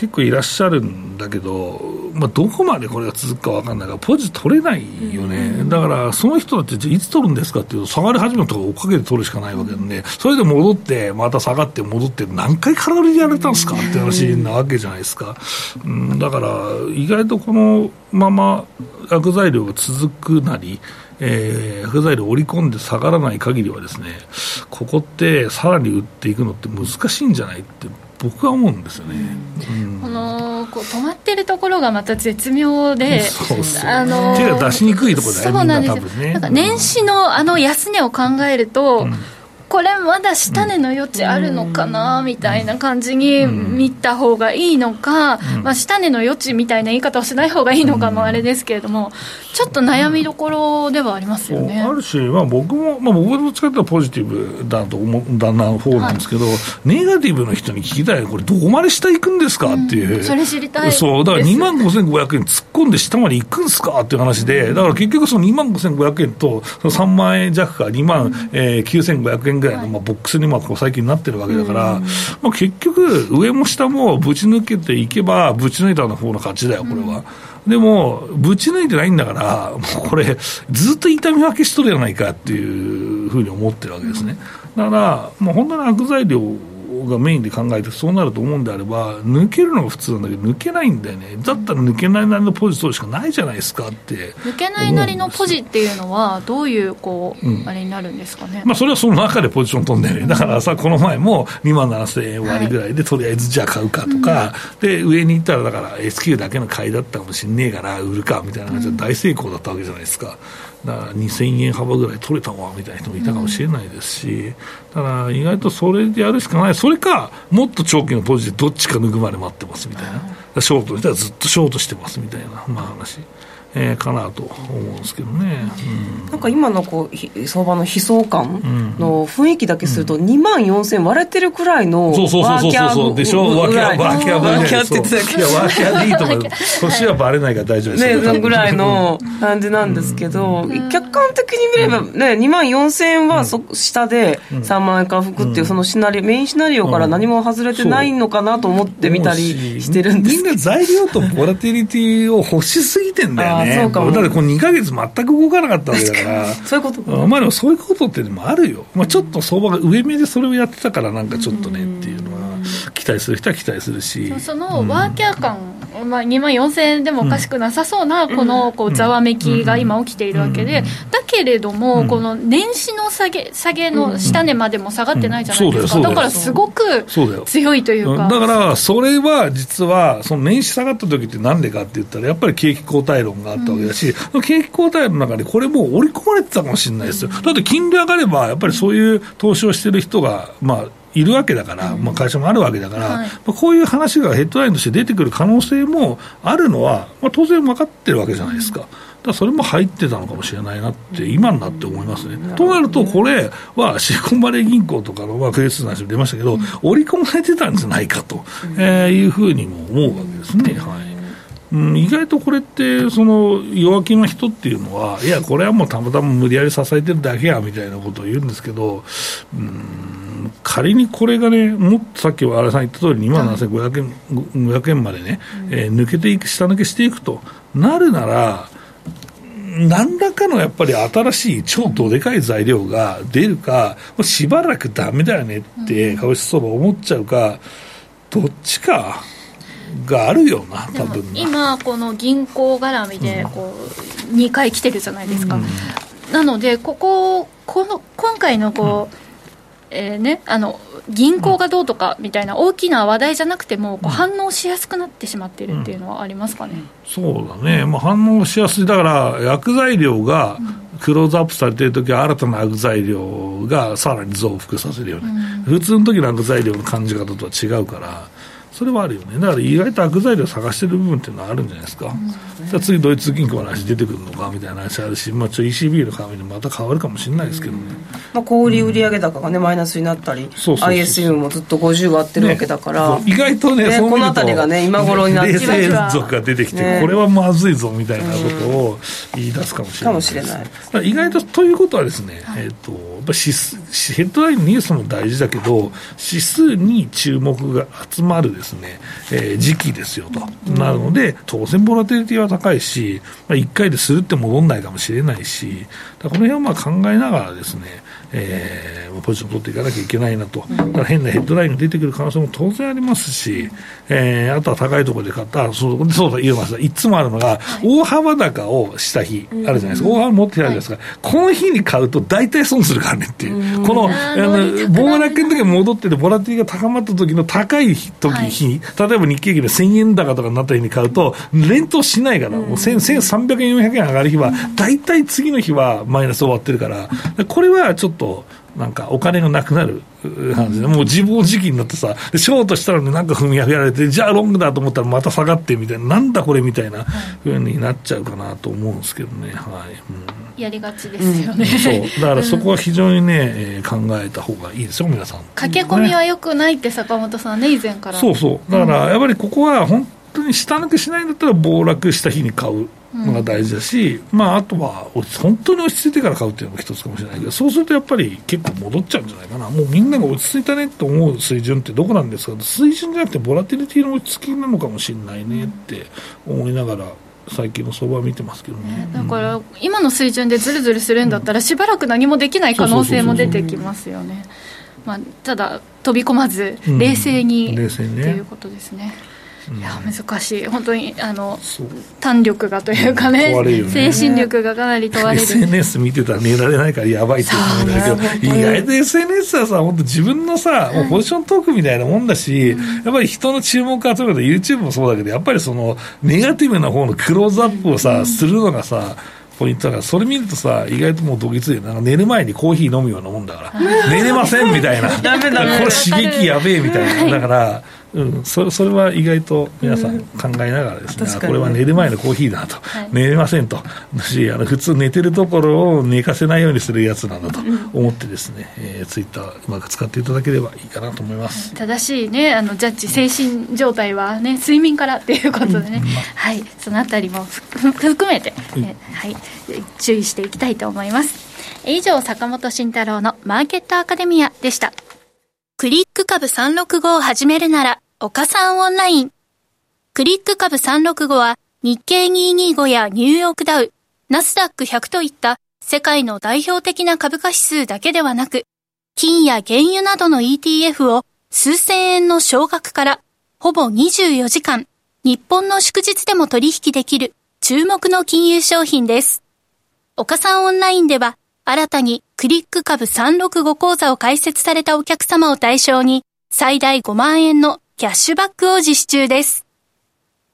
結構いらっしゃるんだけど、まあ、どこまでこれが続くか分かんないから、ポジ取れないよね、だからその人だっていつ取るんですかっていうと、下がり始めたとか追っかけて取るしかないわけなんで、それで戻って、また下がって戻って、何回空売りでやれたんですかって話なわけじゃないですか、うん、だから意外とこのまま悪材料が続くなり、えー、悪材料を織り込んで下がらない限りはですね、ここってさらに売っていくのって難しいんじゃないって僕は思うんですよね、うん、このこう止まってるところがまた絶妙で、そうそうあの手が出しにくいところだよそうなんですよ、ね、なんか年始のあの安値を考えると、うんこれまだ下値の余地あるのかなみたいな感じに見た方がいいのか、まあ、下値の余地みたいな言い方をしない方がいいのかもあれですけれども、ちょっと悩みどころではありますよね。あるし、まあ、僕も、まあ、僕はどっちかというとポジティブだと思う、だな方なんですけど、はい、ネガティブの人に聞きたい、これ、どこまで下行くんですかっていう、それ知りたいそう、だから2万5500円突っ込んで下まで行くんですかっていう話で、だから結局、その2万5500円と、その3万円弱か2万、えー、9500円ぐらいの、まあ、ボックスにまあこう最近なってるわけだから、まあ、結局、上も下もぶち抜けていけば、ぶち抜いたの方の勝ちだよ、これは。でも、ぶち抜いてないんだから、もうこれ、ずっと痛み分けしとるやないかっていうふうに思ってるわけですね。だから、もう本当に悪材料がメインで考えて、そうなると思うんであれば、抜けるのが普通なんだけど、抜けないんだよね、だったら抜けないなりのポジ取るしかないじゃないですかって。抜けないなりのポジっていうのは、どういうこう、うん、あれになるんですかね？まあ、それはその中でポジション取んだよね、だからさ、この前も2万7000円割ぐらいで、とりあえずじゃあ買うかとか、で上に行ったら、だから S q だけの買いだったかもしんねえから、売るかみたいな感じで大成功だったわけじゃないですか。だから2000円幅ぐらい取れたわみたいな人もいたかもしれないですし、だから意外とそれでやるしかない、それか、もっと長期のポジでどっちか抜くまで待ってますみたいな、ショートの人はずっとショートしてますみたいな、まあ話。えー、かなと思うんですけどね、うん、なんか今のこう相場の悲壮感の雰囲気だけすると、2万4000割れてるくらいのワーキャーでしょワーキャーワーキャーワーキャーって言ってたけど。ワーキャーでいいと思う年はバレないから大丈夫ですねぐらいの感じなんですけど、客観的に見ればね2万4000円はそ下で3万円から吹くっていうそのシナリオメインシナリオから何も外れてないのかなと思ってみたりしてるんですみんな材料とボラティリティを欲しすぎてんだよねね、そうかも。だってこの2か月全く動かなかったわけだから。[laughs] そういうことまあでもそういうことってもあるよ、まあ、ちょっと相場が上目でそれをやってたからなんかちょっとねっていうのは期待する人は期待するし。そのワーキャー感、うん、まあ、2万4000円でもおかしくなさそうなこのこうざわめきが今起きているわけで、だけれども、この年始の下げ下げの下値までも下がってないじゃないですか、だからすごく強いというか。だからそれは実はその年始下がった時ってなんでかって言ったらやっぱり景気後退論があったわけだし、うん、景気後退論の中でこれもう織り込まれてたかもしれないですよ、だって金利上がればやっぱりそういう投資をしてる人がまあいるわけだから、まあ、会社もあるわけだから、はい、まあ、こういう話がヘッドラインとして出てくる可能性もあるのは、まあ、当然分かってるわけじゃないですか。だそれも入ってたのかもしれないなって、今になって思いますね。となると、これはシリコンバレー銀行とかの、まあ、フェイスの話も出ましたけど、織り込まれてたんじゃないかと、えー、いうふうにも思うわけですね。はい。うん、意外とこれって、その弱気な人っていうのは、いや、これはもうたまたま無理やり支えてるだけやみたいなことを言うんですけど、うん、仮にこれがね、もっとさっき新井さん言った通り、2万7500円 ,500 円までね、えー、抜けていく、下抜けしていくとなるなら、何らかのやっぱり新しい超どでかい材料が出るか、しばらくだめだよねって株式相場思っちゃうか、どっちか。があるよな、多分今、この銀行絡みでこう、2回来てるじゃないですか、うん、なので、こここの今回のこう、うん、えー、ね、あの銀行がどうとかみたいな大きな話題じゃなくても、こう反応しやすくなってしまっているっていうのはありますかね、うん、そうだね、まあ、反応しやすい、だから薬剤量がクローズアップされているときは、新たな薬剤量がさらに増幅させるよね、うん、普通の時の薬剤量の感じ方とは違うから。それはあるよね、だから意外と悪材料探してる部分っていうのはあるんじゃな。いですか、うん、次、ドイツ銀行の話出てくるのかみたいな話あるし、まあ、ちょ ECB の鏡でまた変わるかもしれないですけどね、うん、まあ、小売売上高が、ね、マイナスになったり、ISM もずっと50割ってるわけだから、ね、意外とね、ねこの辺りがね、今頃になって冷静族が出てきて、ね、これはまずいぞみたいなことを言い出すかもしれない、かもしれない。意外とということはですね、えーと、やっぱ指数ヘッドラインニュースも大事だけど、指数に注目が集まるですね、えー時期ですよと、なので、当然、ボラテリティは高いし、まあ、1回でするって戻んないかもしれないし、この辺をまあ考えながらですね、えー、ポジション取っていかなきゃいけないなと、だから変なヘッドラインが出てくる可能性も当然ありますし、えー、あとは高いところで買った、そうそうだ、言いました、いつもあるのが、大幅高をした日、あるじゃないですか、大幅持ってあるじゃないですか、この日に買うと大体損するからねっていう、この、あの、暴落の時に戻ってて、ボラティが高まった時の高い時、日、例えば日経平均で1000円高とかになった日に買うと、連投しないから、もう1300円、400円上がる日は、大体次の日はマイナス終わってるから、これはちょっとと、なんかお金がなくなる話で、もう自暴自棄になってさ、ショートしたらね、なんか踏み上げられて、じゃあロングだと思ったらまた下がってみたいな、なんだこれみたいなふうになっちゃうかなと思うんですけどね、はい。うん、やりがちですよね、うん、そう、だからそこは非常にね、えー、考えた方がいいですよ、皆さん。駆け込みはよくないって坂本さんね、以前から。そうそう。だからやっぱりここは本当に下抜けしないんだったら暴落した日に買う。のが大事だし、うん、まあ、あとは本当に落ち着いてから買うっていうのが一つかもしれないけど、そうするとやっぱり結構戻っちゃうんじゃないかな、もうみんなが落ち着いたねと思う水準ってどこなんですか、水準じゃなくて、ボラティリティの落ち着きなのかもしれないねって思いながら。最近の相場見てますけどね、だから今の水準でずるずるするんだったらしばらく何もできない可能性も出てきますよね、まあ、ただ飛び込まず冷静に、うん、冷静に、ね、っていうことですねいや難しい。本当にあの胆力がというかねね、精神力がかなり問われる。SNS 見てたら寝られないからやばいって言うんだけど意外と SNS はさ本当自分のさ、もうポジショントークみたいなもんだし、うん、やっぱり人の注目を集める YouTube もそうだけどやっぱりそのネガティブな方のクローズアップをさ、うん、するのがさポイントだから、それ見るとさ、意外ともうどぎついなんか寝る前にコーヒー飲むようなもんだから、寝れませんみたいな、[laughs] これ刺激やべえみたいな、だから、うん、それそれは意外と皆さん考えながらですね、うん、これは寝る前のコーヒーだと、はい、寝れませんと、しあの普通寝てるところを寝かせないようにするやつなんだと思ってですね、うん、えー、ツイッターうまく使っていただければいいかなと思います。正しいね。あのジャッジ精神状態はね睡眠からっていうことでね、うん。まはい。そのあたりも [laughs] 含めて、うん、はい。注意していきたいと思います。以上坂本慎太郎のマーケットアカデミアでしたクリック株365を始めるなら、岡さんオンライン。クリック株365は日経225やニューヨークダウ、ナスダック100といった世界の代表的な株価指数だけではなく、金や原油などの ETF を数千円の少額からほぼ24時間、日本の祝日でも取引できる注目の金融商品です。岡さんオンラインでは新たにクリック株365講座を開設されたお客様を対象に最大5万円のキャッシュバックを実施中です。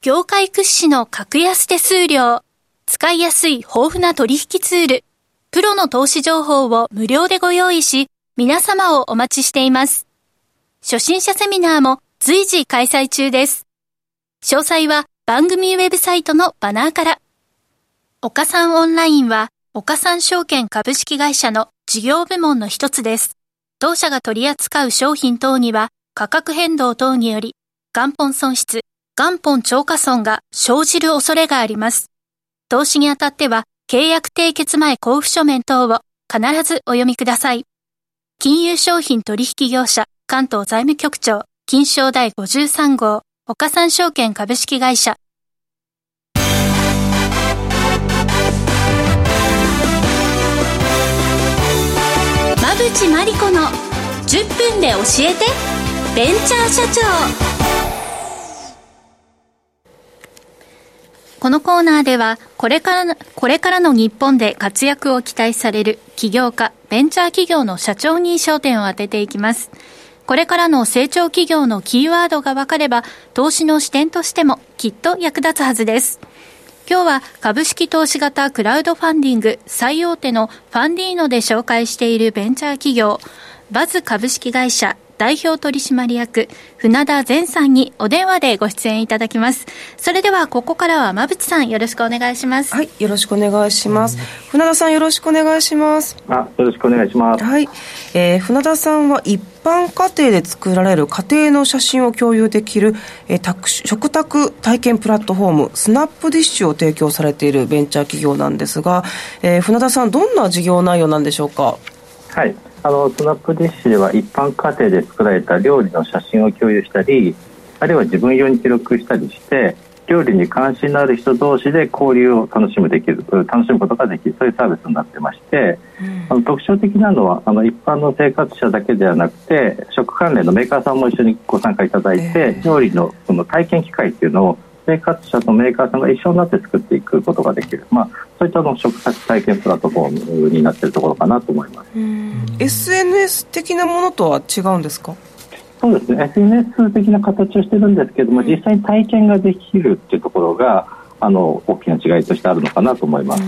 業界屈指の格安手数料、使いやすい豊富な取引ツール、プロの投資情報を無料でご用意し、皆様をお待ちしています。初心者セミナーも随時開催中です。詳細は番組ウェブサイトのバナーから。岡三オンラインは、岡三証券株式会社の事業部門の一つです。当社が取り扱う商品等には、価格変動等により、元本損失、元本超過損が生じる恐れがあります。投資にあたっては、契約締結前交付書面等を必ずお読みください。金融商品取引業者関東財務局長金賞第53号岡三証券株式会社馬淵真理子の10分で教えてベンチャー社長このコーナーでは、これから、これからの日本で活躍を期待される起業家、ベンチャー企業の社長に焦点を当てていきます。これからの成長企業のキーワードが分かれば、投資の視点としてもきっと役立つはずです。今日は株式投資型クラウドファンディング最大手のファンディーノで紹介しているベンチャー企業、バズ株式会社代表取締役、船田善さんにお電話でご出演いただきます。それでは、ここからは馬淵さん、よろしくお願いします。はい、よろしくお願いします。船田さん、よろしくお願いします。あ、よろしくお願いします。はい。えー、船田さんは一般家庭で作られる家庭の写真を共有できる、えー、食卓体験プラットフォーム、スナップディッシュを提供されているベンチャー企業なんですが、えー、船田さん、どんな事業内容なんでしょうか？はい。あのスナップディッシュでは一般家庭で作られた料理の写真を共有したりあるいは自分用に記録したりして料理に関心のある人同士で交流を楽しむできる楽しむことができるそういうサービスになってまして、うん、あの特徴的なのはあの一般の生活者だけではなくて食関連のメーカーさんも一緒にご参加いただいて、えー、料理のその体験機会っていうのを生活者とメーカーさんが一緒になって作っていくことができる、まあ、そういったの食卓体験プラットフォームになっているところかなと思います。SNS 的なものとは違うんですか？そうですね。SNS 的な形をしてるんですけども、実際に体験ができるっていうところがあの大きな違いとしてあるのかなと思います。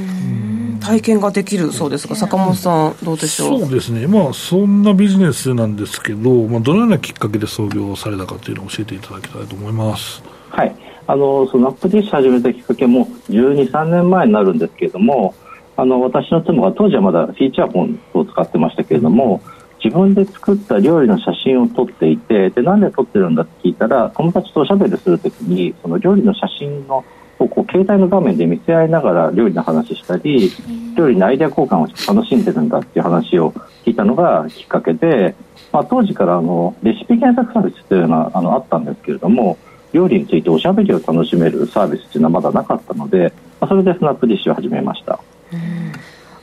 体験ができるそうですが、坂本さん、どうでしょう？そうですね、まあ、そんなビジネスなんですけど、まあ、どのようなきっかけで創業されたかというのを教えていただきたいと思います。はい。あのそのアップディッシュ始めたきっかけも12、3年前になるんですけれどもあの私の妻が当時はまだフィーチャーフォンを使ってましたけれども自分で作った料理の写真を撮っていてでなんで撮ってるんだって聞いたら友達とおしゃべりするときにその料理の写真のをこう携帯の画面で見せ合いながら料理の話したり料理のアイデア交換をして楽しんでるんだっていう話を聞いたのがきっかけで、まあ、当時からあのレシピ検索サービスというのはあのあったんですけれども料理についておしゃべりを楽しめるサービスっていうのはまだなかったので、まあ、それでスナップディッシュを始めました。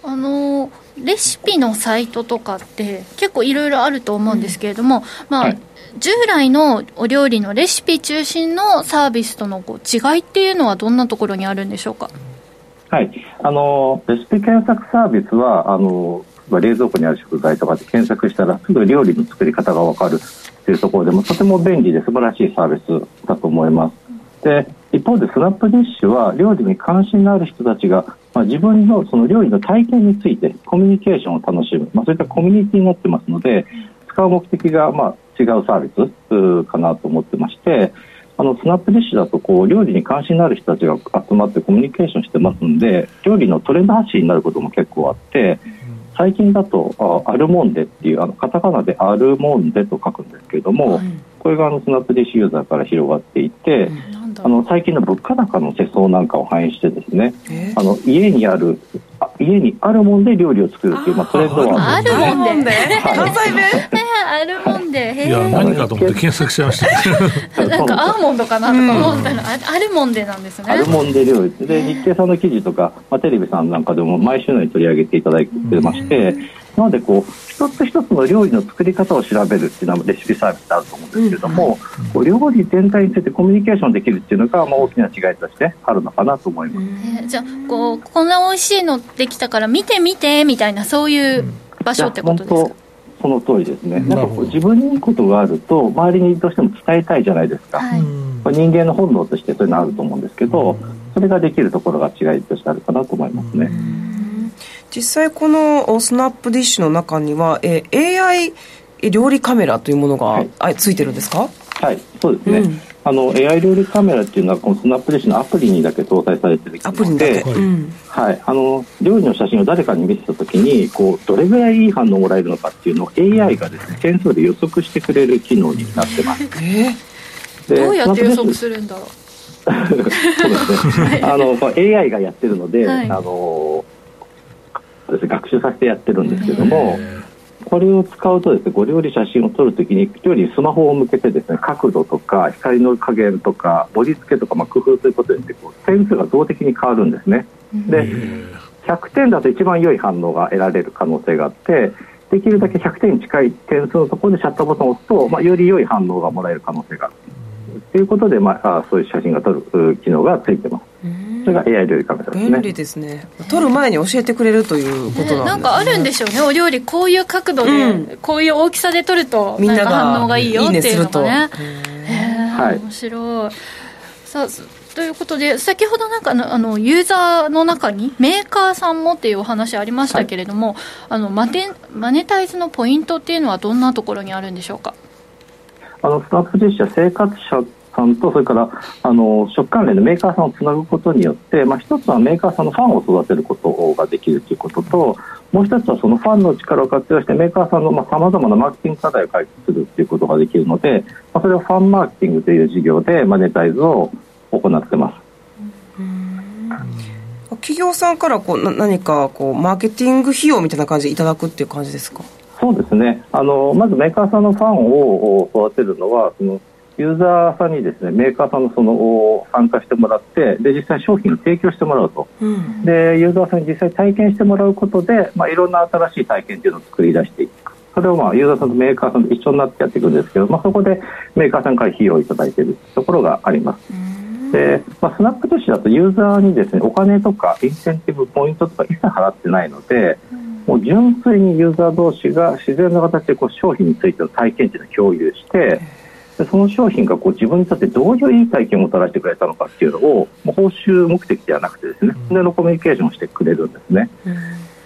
あのレシピのサイトとかって結構いろいろあると思うんですけれども、うん、まあ、はい、従来のお料理のレシピ中心のサービスとのこう違いっていうのはどんなところにあるんでしょうか？はい、あのレシピ検索サービスはあの冷蔵庫にある食材とかで検索したらすぐ料理の作り方が分かるというところでもとても便利で素晴らしいサービスだと思います。で一方でスナップディッシュは料理に関心のある人たちが、まあ、自分のその料理の体験についてコミュニケーションを楽しむ、まあ、そういったコミュニティになってますので使う目的がまあ違うサービスかなと思ってましてあのスナップディッシュだとこう料理に関心のある人たちが集まってコミュニケーションしてますので料理のトレンド発信になることも結構あって最近だとあアルモンデっていうあのカタカナでアルモンデと書くんですけれども、はい、これがあのスナップディッシュユーザーから広がっていて、うん、あの最近の物価高の世相なんかを反映してですね、あの家にある家にあるもんで料理を作るっていうまあトレンドはあるもんで。関西弁？あるもんで。いや何かと思って検索しちゃいました。なんかアーモンドかなとか思ったら、あるもんでなんですね。あるもんで料理。で日経さんの記事とか、まあ、テレビさんなんかでも毎週のように取り上げていただいてまして、なのでこう一つ一つの料理の作り方を調べるっていうのはレシピサービスであると思うんですけれども、うん、料理全体についてコミュニケーションできるっていうのが、まあ、大きな違いとしてあるのかなと思います、えー、じゃあこうこんな美味しいのできたから見て見てみたいなそういう場所ってことですか、その通りですね、なんかこう自分にいいことがあると、周りにどうしても伝えたいじゃないですか、はい、人間の本能としてそういうのあると思うんですけど、それができるところが違いとしてあるかなと思いますね。実際このスナップディッシュの中には、え AI 料理カメラというものが、はい、あついてるんですか？はいそうですね、うん。あの AI 料理カメラっていうのはこのスナップディッシュのアプリにだけ搭載されてるアプリにだけ、はい、あの料理の写真を誰かに見せたときにこうどれぐらいいい反応をもらえるのかっていうのを AI がですね点数で予測してくれる機能になってます。えー、どうやって予測するんだろう。[laughs] そうですね。[laughs] あの、AI がやってるので、はい、あの、学習させてやってるんですけども、これを使うとですね、ご料理写真を撮るときに、料理にスマホを向けてですね、角度とか光の加減とか盛り付けとか、まあ、工夫ということでこう点数が動的に変わるんですね。で、100点だと一番良い反応が得られる可能性があって、できるだけ100点に近い点数のところでシャッターボタンを押すと、まあ、より良い反応がもらえる可能性がある。ということで、まあ、そういう写真が撮る機能がついてます。それが AI 料理カメラですね。便利ですね。撮る前に教えてくれるということなんですね。なんかあるんでしょうね。お料理こういう角度で、うん、こういう大きさで撮るとみんなが反応がいいよっていうのがね。はい。面白い。さあ。ということで、先ほどなんかあのユーザーの中にメーカーさんもっていうお話ありましたけれども、はい、あのマネマネタイズのポイントっていうのはどんなところにあるんでしょうか？あのスタッフ実写生活者さんとそれからあの食関連のメーカーさんをつなぐことによって、まあ、一つはメーカーさんのファンを育てることができるということともう一つはそのファンの力を活用してメーカーさんのさまざ、まなマーケティング課題を解決するということができるので、まあ、それをファンマーケティングという事業でマネタイズを行ってます。企業さんからこう何かこうマーケティング費用みたいな感じでいただくっていう感じですか？そうですね。あのまずメーカーさんのファンを育てるのはそのユーザーさんにですねメーカーさんのその参加してもらってで実際商品を提供してもらうと、うん、でユーザーさんに実際体験してもらうことで、まあ、いろんな新しい体験というのを作り出していく。それをまあユーザーさんとメーカーさんと一緒になってやっていくんですけど、まあ、そこでメーカーさんから費用をいただいているところがあります。でまあ、スナップとしてだとユーザーにですねお金とかインセンティブポイントとか一切払ってないので、もう純粋にユーザー同士が自然な形でこう商品についての体験値を共有してでその商品がこう自分にとってどういういい体験をもたらしてくれたのかっていうのを報酬目的ではなくてですねでのコミュニケーションをしてくれるんですね。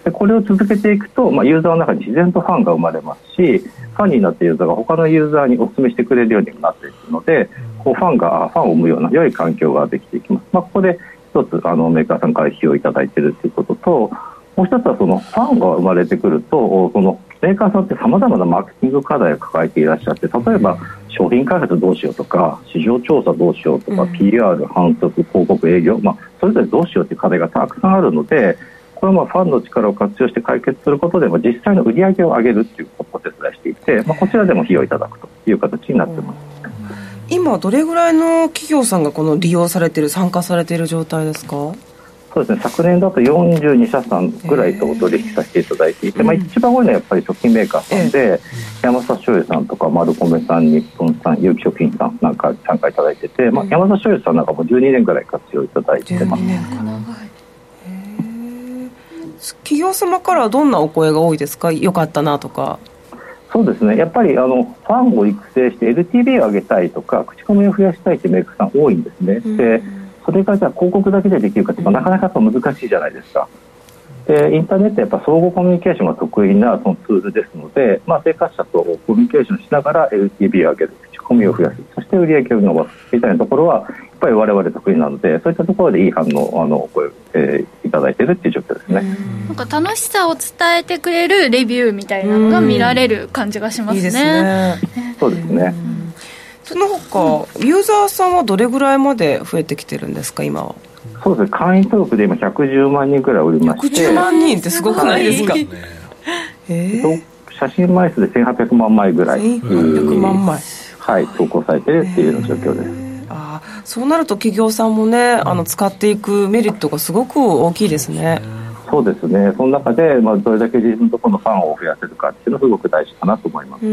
でこれを続けていくと、まあ、ユーザーの中に自然とファンが生まれますしファンになったユーザーが他のユーザーにお勧めしてくれるようにもなっていくのでこうファンがファンを生むような良い環境ができていきます。まあ、ここで一つあのメーカーさんから費用をいただいているということともう一つはそのファンが生まれてくるとそのメーカーさんってさまざまなマーケティング課題を抱えていらっしゃって例えば商品開発どうしようとか市場調査どうしようとか、うん、PR 販促広告営業、まあ、それぞれどうしようという課題がたくさんあるのでこれはまあファンの力を活用して解決することで実際の売り上げを上げるということをお手伝いしていて、まあ、こちらでも費用いただくという形になっています。今どれぐらいの企業さんがこの利用されている参加されている状態ですか？そうですね。昨年だと42社さんぐらいとお取引させていただいていて、まあ、一番多いのはやっぱり食品メーカーさんで、山佐醤油さんとか丸米さん日本さん有機食品さんなんか参加いただいてて、まあ、山佐醤油さんなんかも12年ぐらい活用いただいてます。企業様からはどんなお声が多いですか？よかったなとか。そうですね。やっぱりあのファンを育成して LTV を上げたいとか口コミを増やしたいというメーカーさん多いんですね。でそれがじゃあ広告だけでできるかというとなかなか難しいじゃないですか。でインターネットやっぱ相互コミュニケーションが得意なそのツールですので、まあ、生活者とコミュニケーションしながら LTV を上げる口コミを増やす。そして売り上げを伸ばすみたいなところはやっぱり我々得意なのでそういったところでいい反応あの声、えー、いただいているっていう状況ですね。なんか楽しさを伝えてくれるレビューみたいなのが見られる感じがしますね。いいすね。そうですねその他、ユーザーさんはどれぐらいまで増えてきてるんですか、今は？そうですね、会員登録で今、110万人ぐらいおりまして、110万人ってすごくないですか？えー、写真枚数で1800万枚ぐらい、1800万枚。はい、投稿されてるっていう状況です。あそうなると企業さんもね、あの使っていくメリットがすごく大きいですね。そうですね、その中で、まあ、どれだけ自分のところのファンを増やせるかっていうのはすごく大事かなと思います。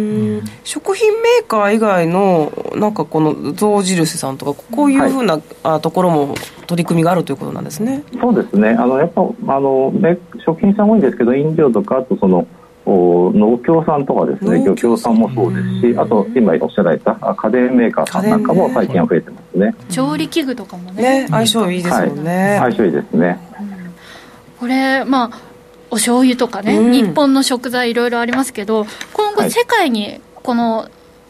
食品メーカー以外の、なんかこの象印さんとか、こういうふうな、はい、ところも取り組みがあるということなんですね。そうですね、あのやっぱあの、ね、食品さん多いんですけど、飲料とか、あとその、農協さんとかですね。漁協さんもそうですしあと今おっしゃられた家電メーカーさんなんかも最近は増えてますね。調理器具とかもね。ね相性いいですもんね、はい、相性いいですね、これまあお醤油とかね、うん、日本の食材いろいろありますけど今後世界にこの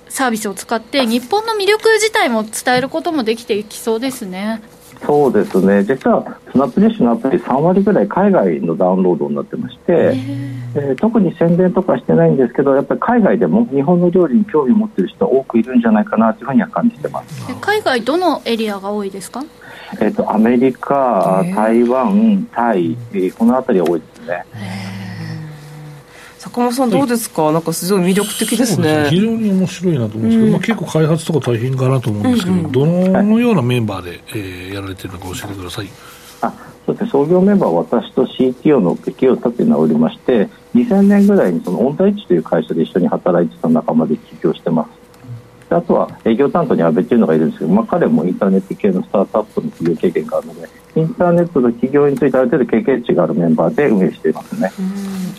サービスを使って日本の魅力自体も伝えることもできていきそうですね。そうですね。実はスナップディッシュのアプリ3割ぐらい海外のダウンロードになってまして、えー、特に宣伝とかしてないんですけどやっぱり海外でも日本の料理に興味を持っている人は多くいるんじゃないかなというふうには感じてます。海外どのエリアが多いですか、えーと、アメリカ、台湾、タイ、えー、この辺りは多いですね。坂本さんどうですか、はい、なんかすごい魅力的ですね。非常に面白いなと思うんですけど、うん、まあ、結構開発とか大変かなと思うんですけど、うんうん、どのようなメンバーで、えー、やられてるのか教えてください。あそうですね。創業メンバーは私と CTO の企業を立て直りまして2000年ぐらいにそのオンタイチという会社で一緒に働いてた仲間で起業してますあとは営業担当に阿部っていうのがいるんですけど、まあ、彼もインターネット系のスタートアップの企業経験があるのでインターネットの企業についてある程度経験値があるメンバーで運営していますね。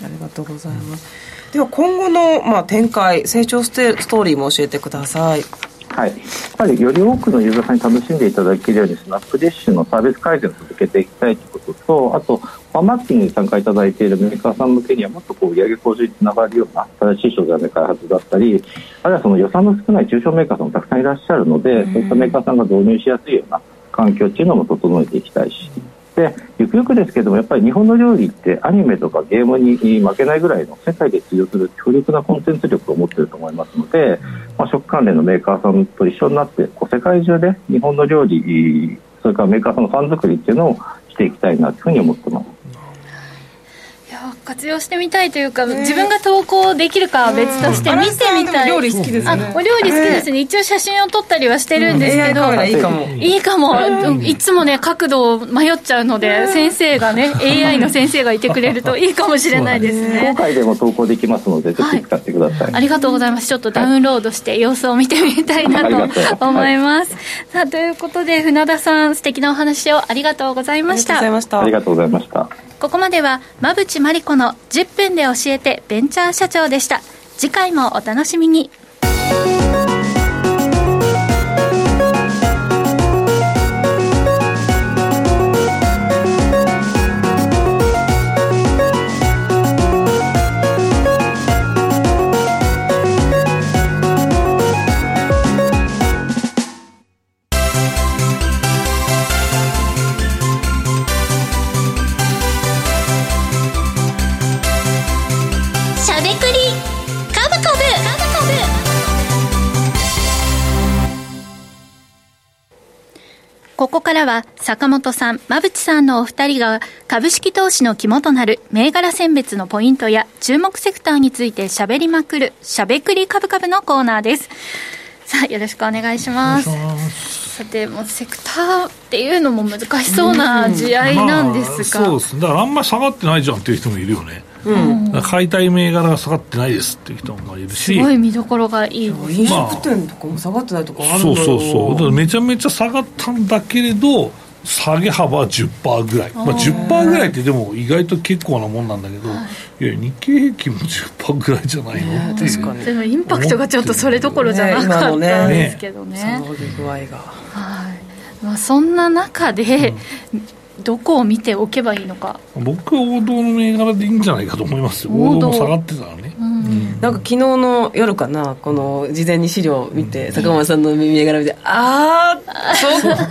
ありがとうございます。では今後の、まあ、展開成長ステストーリーも教えてください。はい、やっぱりより多くのユーザーさんに楽しんでいただけるようにスナップディッシュのサービス改善を続けていきたいということとあとファンマッチングに参加いただいているメーカーさん向けにはもっとこう売上向上につながるような新しい商材の開発だったりあるいはその予算の少ない中小メーカーさんもたくさんいらっしゃるので、そういったメーカーさんが導入しやすいような環境っていうのも整えていきたいし。でゆくゆくですけどもやっぱり日本の料理ってアニメとかゲームに負けないぐらいの世界で通用する強力なコンテンツ力を持っていると思いますので、まあ、食関連のメーカーさんと一緒になってこう世界中で日本の料理それからメーカーさんのファン作りっていうのをしていきたいなというふうに思ってます。活用してみたいというか、自分が投稿できるかは別として見てみたい、料理好きですね。お料理好きですね、一応写真を撮ったりはしてるんですけど、いいかも。いいかも、いつもね角度を迷っちゃうので先生がね [laughs] AI の先生がいてくれるといいかもしれないですね。今回でも投稿できますのでぜひ使ってください、ありがとうございます。ちょっとダウンロードして様子を見てみたいなと思います、さあということで船田さん素敵なお話をありがとうございました。ありがとうございましたここまでは馬淵真理子の10分で教えてベンチャー社長でした。次回もお楽しみに。ここからは坂本さん、馬淵さんのお二人が株式投資の肝となる銘柄選別のポイントや注目セクターについて喋りまくるしゃべくり株株のコーナーです。さあ、よろしくお願いします。さて、もうセクターっていうのも難しそうな試合なんですが、まあ、そうですだからあんまり下がってないじゃんっていう人もいるよね。うん、買いたい銘柄が下がってないですっていう人もいるし。すごい見どころがいい飲食店とかも下がってないとかあるんだそうそうそう。だからめちゃめちゃ下がったんだけれど下げ幅は10%ぐらい、まあ、10%ぐらいってでも意外と結構なもんなんだけど、はい、いや日経平均も10%ぐらいじゃないのっていう、でもインパクトがちょっとそれどころじゃなかったんですけどね。ねね。具合が。はい。まあ、そんな中で、うんどこを見ておけばいいのか。僕は王道の銘柄でいいんじゃないかと思いますよ。王道。も下がってたらね、うん、なんか昨日の夜かなこの事前に資料を見て、うん、坂本さんの銘柄見てああそっか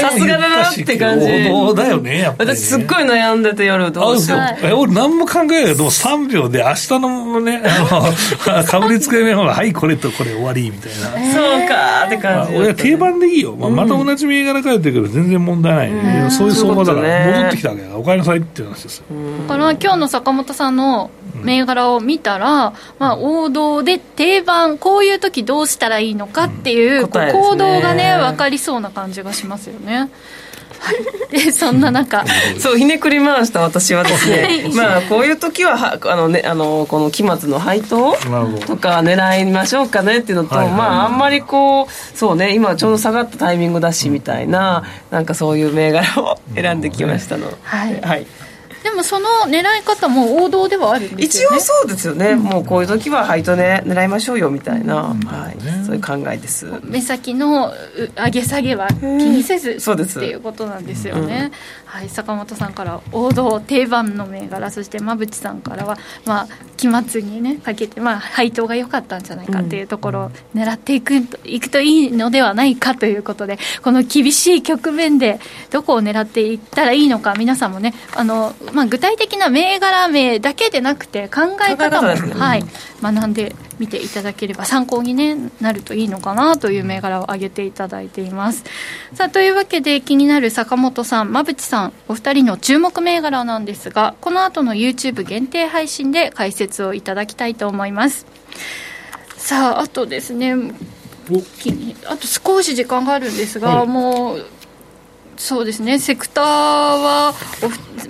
さすがだなって感じ。王道だよねやっぱり、ね、私すっごい悩んでて夜どうしよう、え俺何も考えないけど3秒で明日のねあの [laughs] かぶりつけねほらはいこれとこれ終わりみたいな、えー、そうかって感じ、俺は定番でいいよ、まあ、また同じ銘柄書いてるけど全然問題ない、うんそういう相場だから戻ってきたわけだからおかえりなさいっていう話ですよ。だから今日の坂本さんの銘柄を見たら、まあ、王道で定番こういう時どうしたらいいのかっていう行動がね分かりそうな感じがしますよね。でそんな中。そうひねくり回した私はですねまあこういう時ははあの、ね、あのこの期末の配当とか狙いましょうかねっていうのと、まああんまりこうそうね今ちょうど下がったタイミングだしみたいななんかそういう銘柄を選んできましたの、はい、はいもその狙い方も王道ではあるんですよね。一応そうですよね、うん、もうこういう時は配当ね狙いましょうよみたいな、うん、はい、そういう考えです。目先の上げ下げは気にせずっていうことなんですよね、はい、坂本さんから王道定番の銘柄そして馬淵さんからは、まあ、期末にねかけて、まあ、配当が良かったんじゃないかっていうところを狙っていくいくといいのではないかということでこの厳しい局面でどこを狙っていったらいいのか皆さんもねあの、まあ、具体的な銘柄名だけでなくて考え方も、はい、学んでみていただければ参考に、ね、なるといいのかなという銘柄を挙げていただいています。さあというわけで気になる坂本さん馬淵さんお二人の注目銘柄なんですがこの後の YouTube 限定配信で解説をいただきたいと思います。さああとですねあと少し時間があるんですが、はい、もうそうですね。セクターは、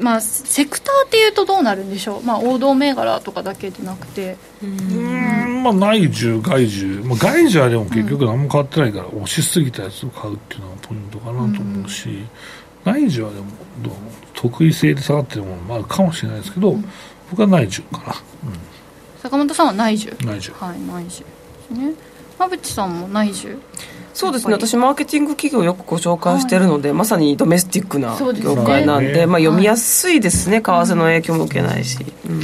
まあ、セクターっていうとどうなるんでしょう、まあ、王道銘柄とかだけでなくて。うん。まあ内需外需、まあ、外需はでも結局何も変わってないから、押しすぎたやつを買うっていうのがポイントかなと思うし、内需はでもどう得意性で下がってるものもあるかもしれないですけど、僕は内需かな、坂本さんは内需。内需。はい内需ですね。馬淵さんも内需？そうですね。私マーケティング企業よくご紹介しているので、はい、まさにドメスティックな業界なんで、ね、まあ、読みやすいですね、為替の影響も受けないし、うん。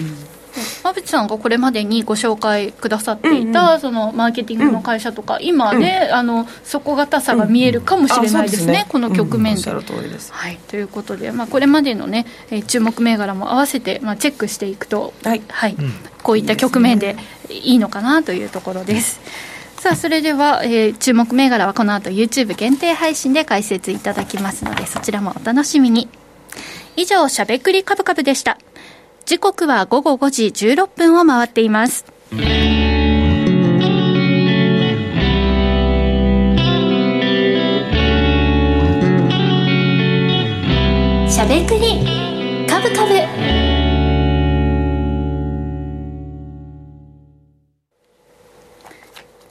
馬淵さんがこれまでにご紹介くださっていた、うんうん、そのマーケティングの会社とか、うん、今ね、あの底堅さが見えるかもしれないですね、うん。ね、この局面で。はい、ということで、まあ、これまでのね、えー、注目銘柄も合わせて、まあ、チェックしていくと、はい。はい。こういった局面でいいのかなというところです。さあそれでは、えー、注目銘柄はこの後 YouTube 限定配信で解説いただきますのでそちらもお楽しみに。以上しゃべくりカブカブでした。時刻は午後5時16分を回っています。しゃべくりカブカブ。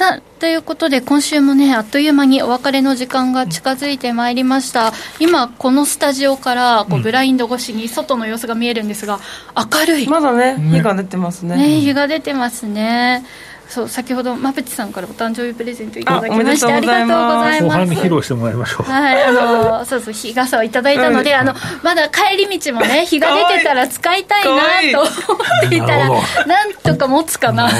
さあ、ということで、今週もね、あっという間にお別れの時間が近づいてまいりました。今、このスタジオから、こう、ブラインド越しに外の様子が見えるんですが、明るい。まだね、日が出てますね。ね、日が出てますね。そう先ほどまぺちさんからお誕生日プレゼントいただきましてありがとうございます。後半に披露してもらいましょう。はいあのそうそう日傘をいただいたので、あのまだ帰り道もね [laughs] 日が出てたら使いたいなと思っていたらなんとか持つかな。は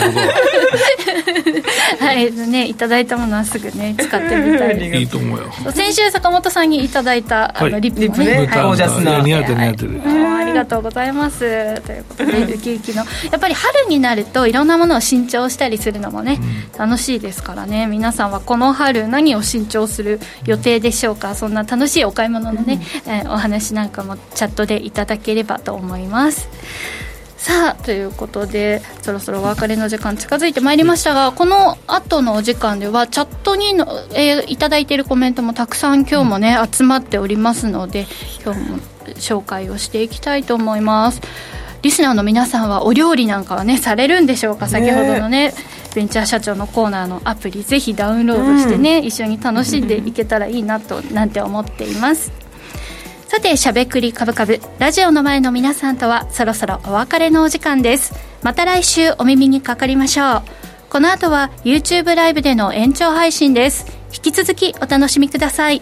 いねいただいたものはすぐね使ってみたいです。[laughs] いいと思うよ。先週坂本さんにいただいたあのリップもね、はい、ゴージャスな。似合って似合ってる。ありがとうございます。ということでウキウキの。やっぱり春になるといろんなものを新調したりするのもね、うん、楽しいですからね。皆さんはこの春何を新調する予定でしょうか？そんな楽しいお買い物のね、うん、えー、お話なんかもチャットでいただければと思います。さあということでそろそろお別れの時間近づいてまいりましたがこの後のお時間ではチャットにの、えー、いただいているコメントもたくさん今日もね集まっておりますので今日も紹介をしていきたいと思いますリスナーの皆さんはお料理なんかはねされるんでしょうか？先ほどのねベンチャー社長のコーナーのアプリぜひダウンロードしてね、うん、一緒に楽しんでいけたらいいなとなんて思っています。さてしゃべくりカブカブラジオの前の皆さんとはそろそろお別れのお時間です。また来週お耳にかかりましょう。この後は YouTube ライブでの延長配信です。引き続きお楽しみください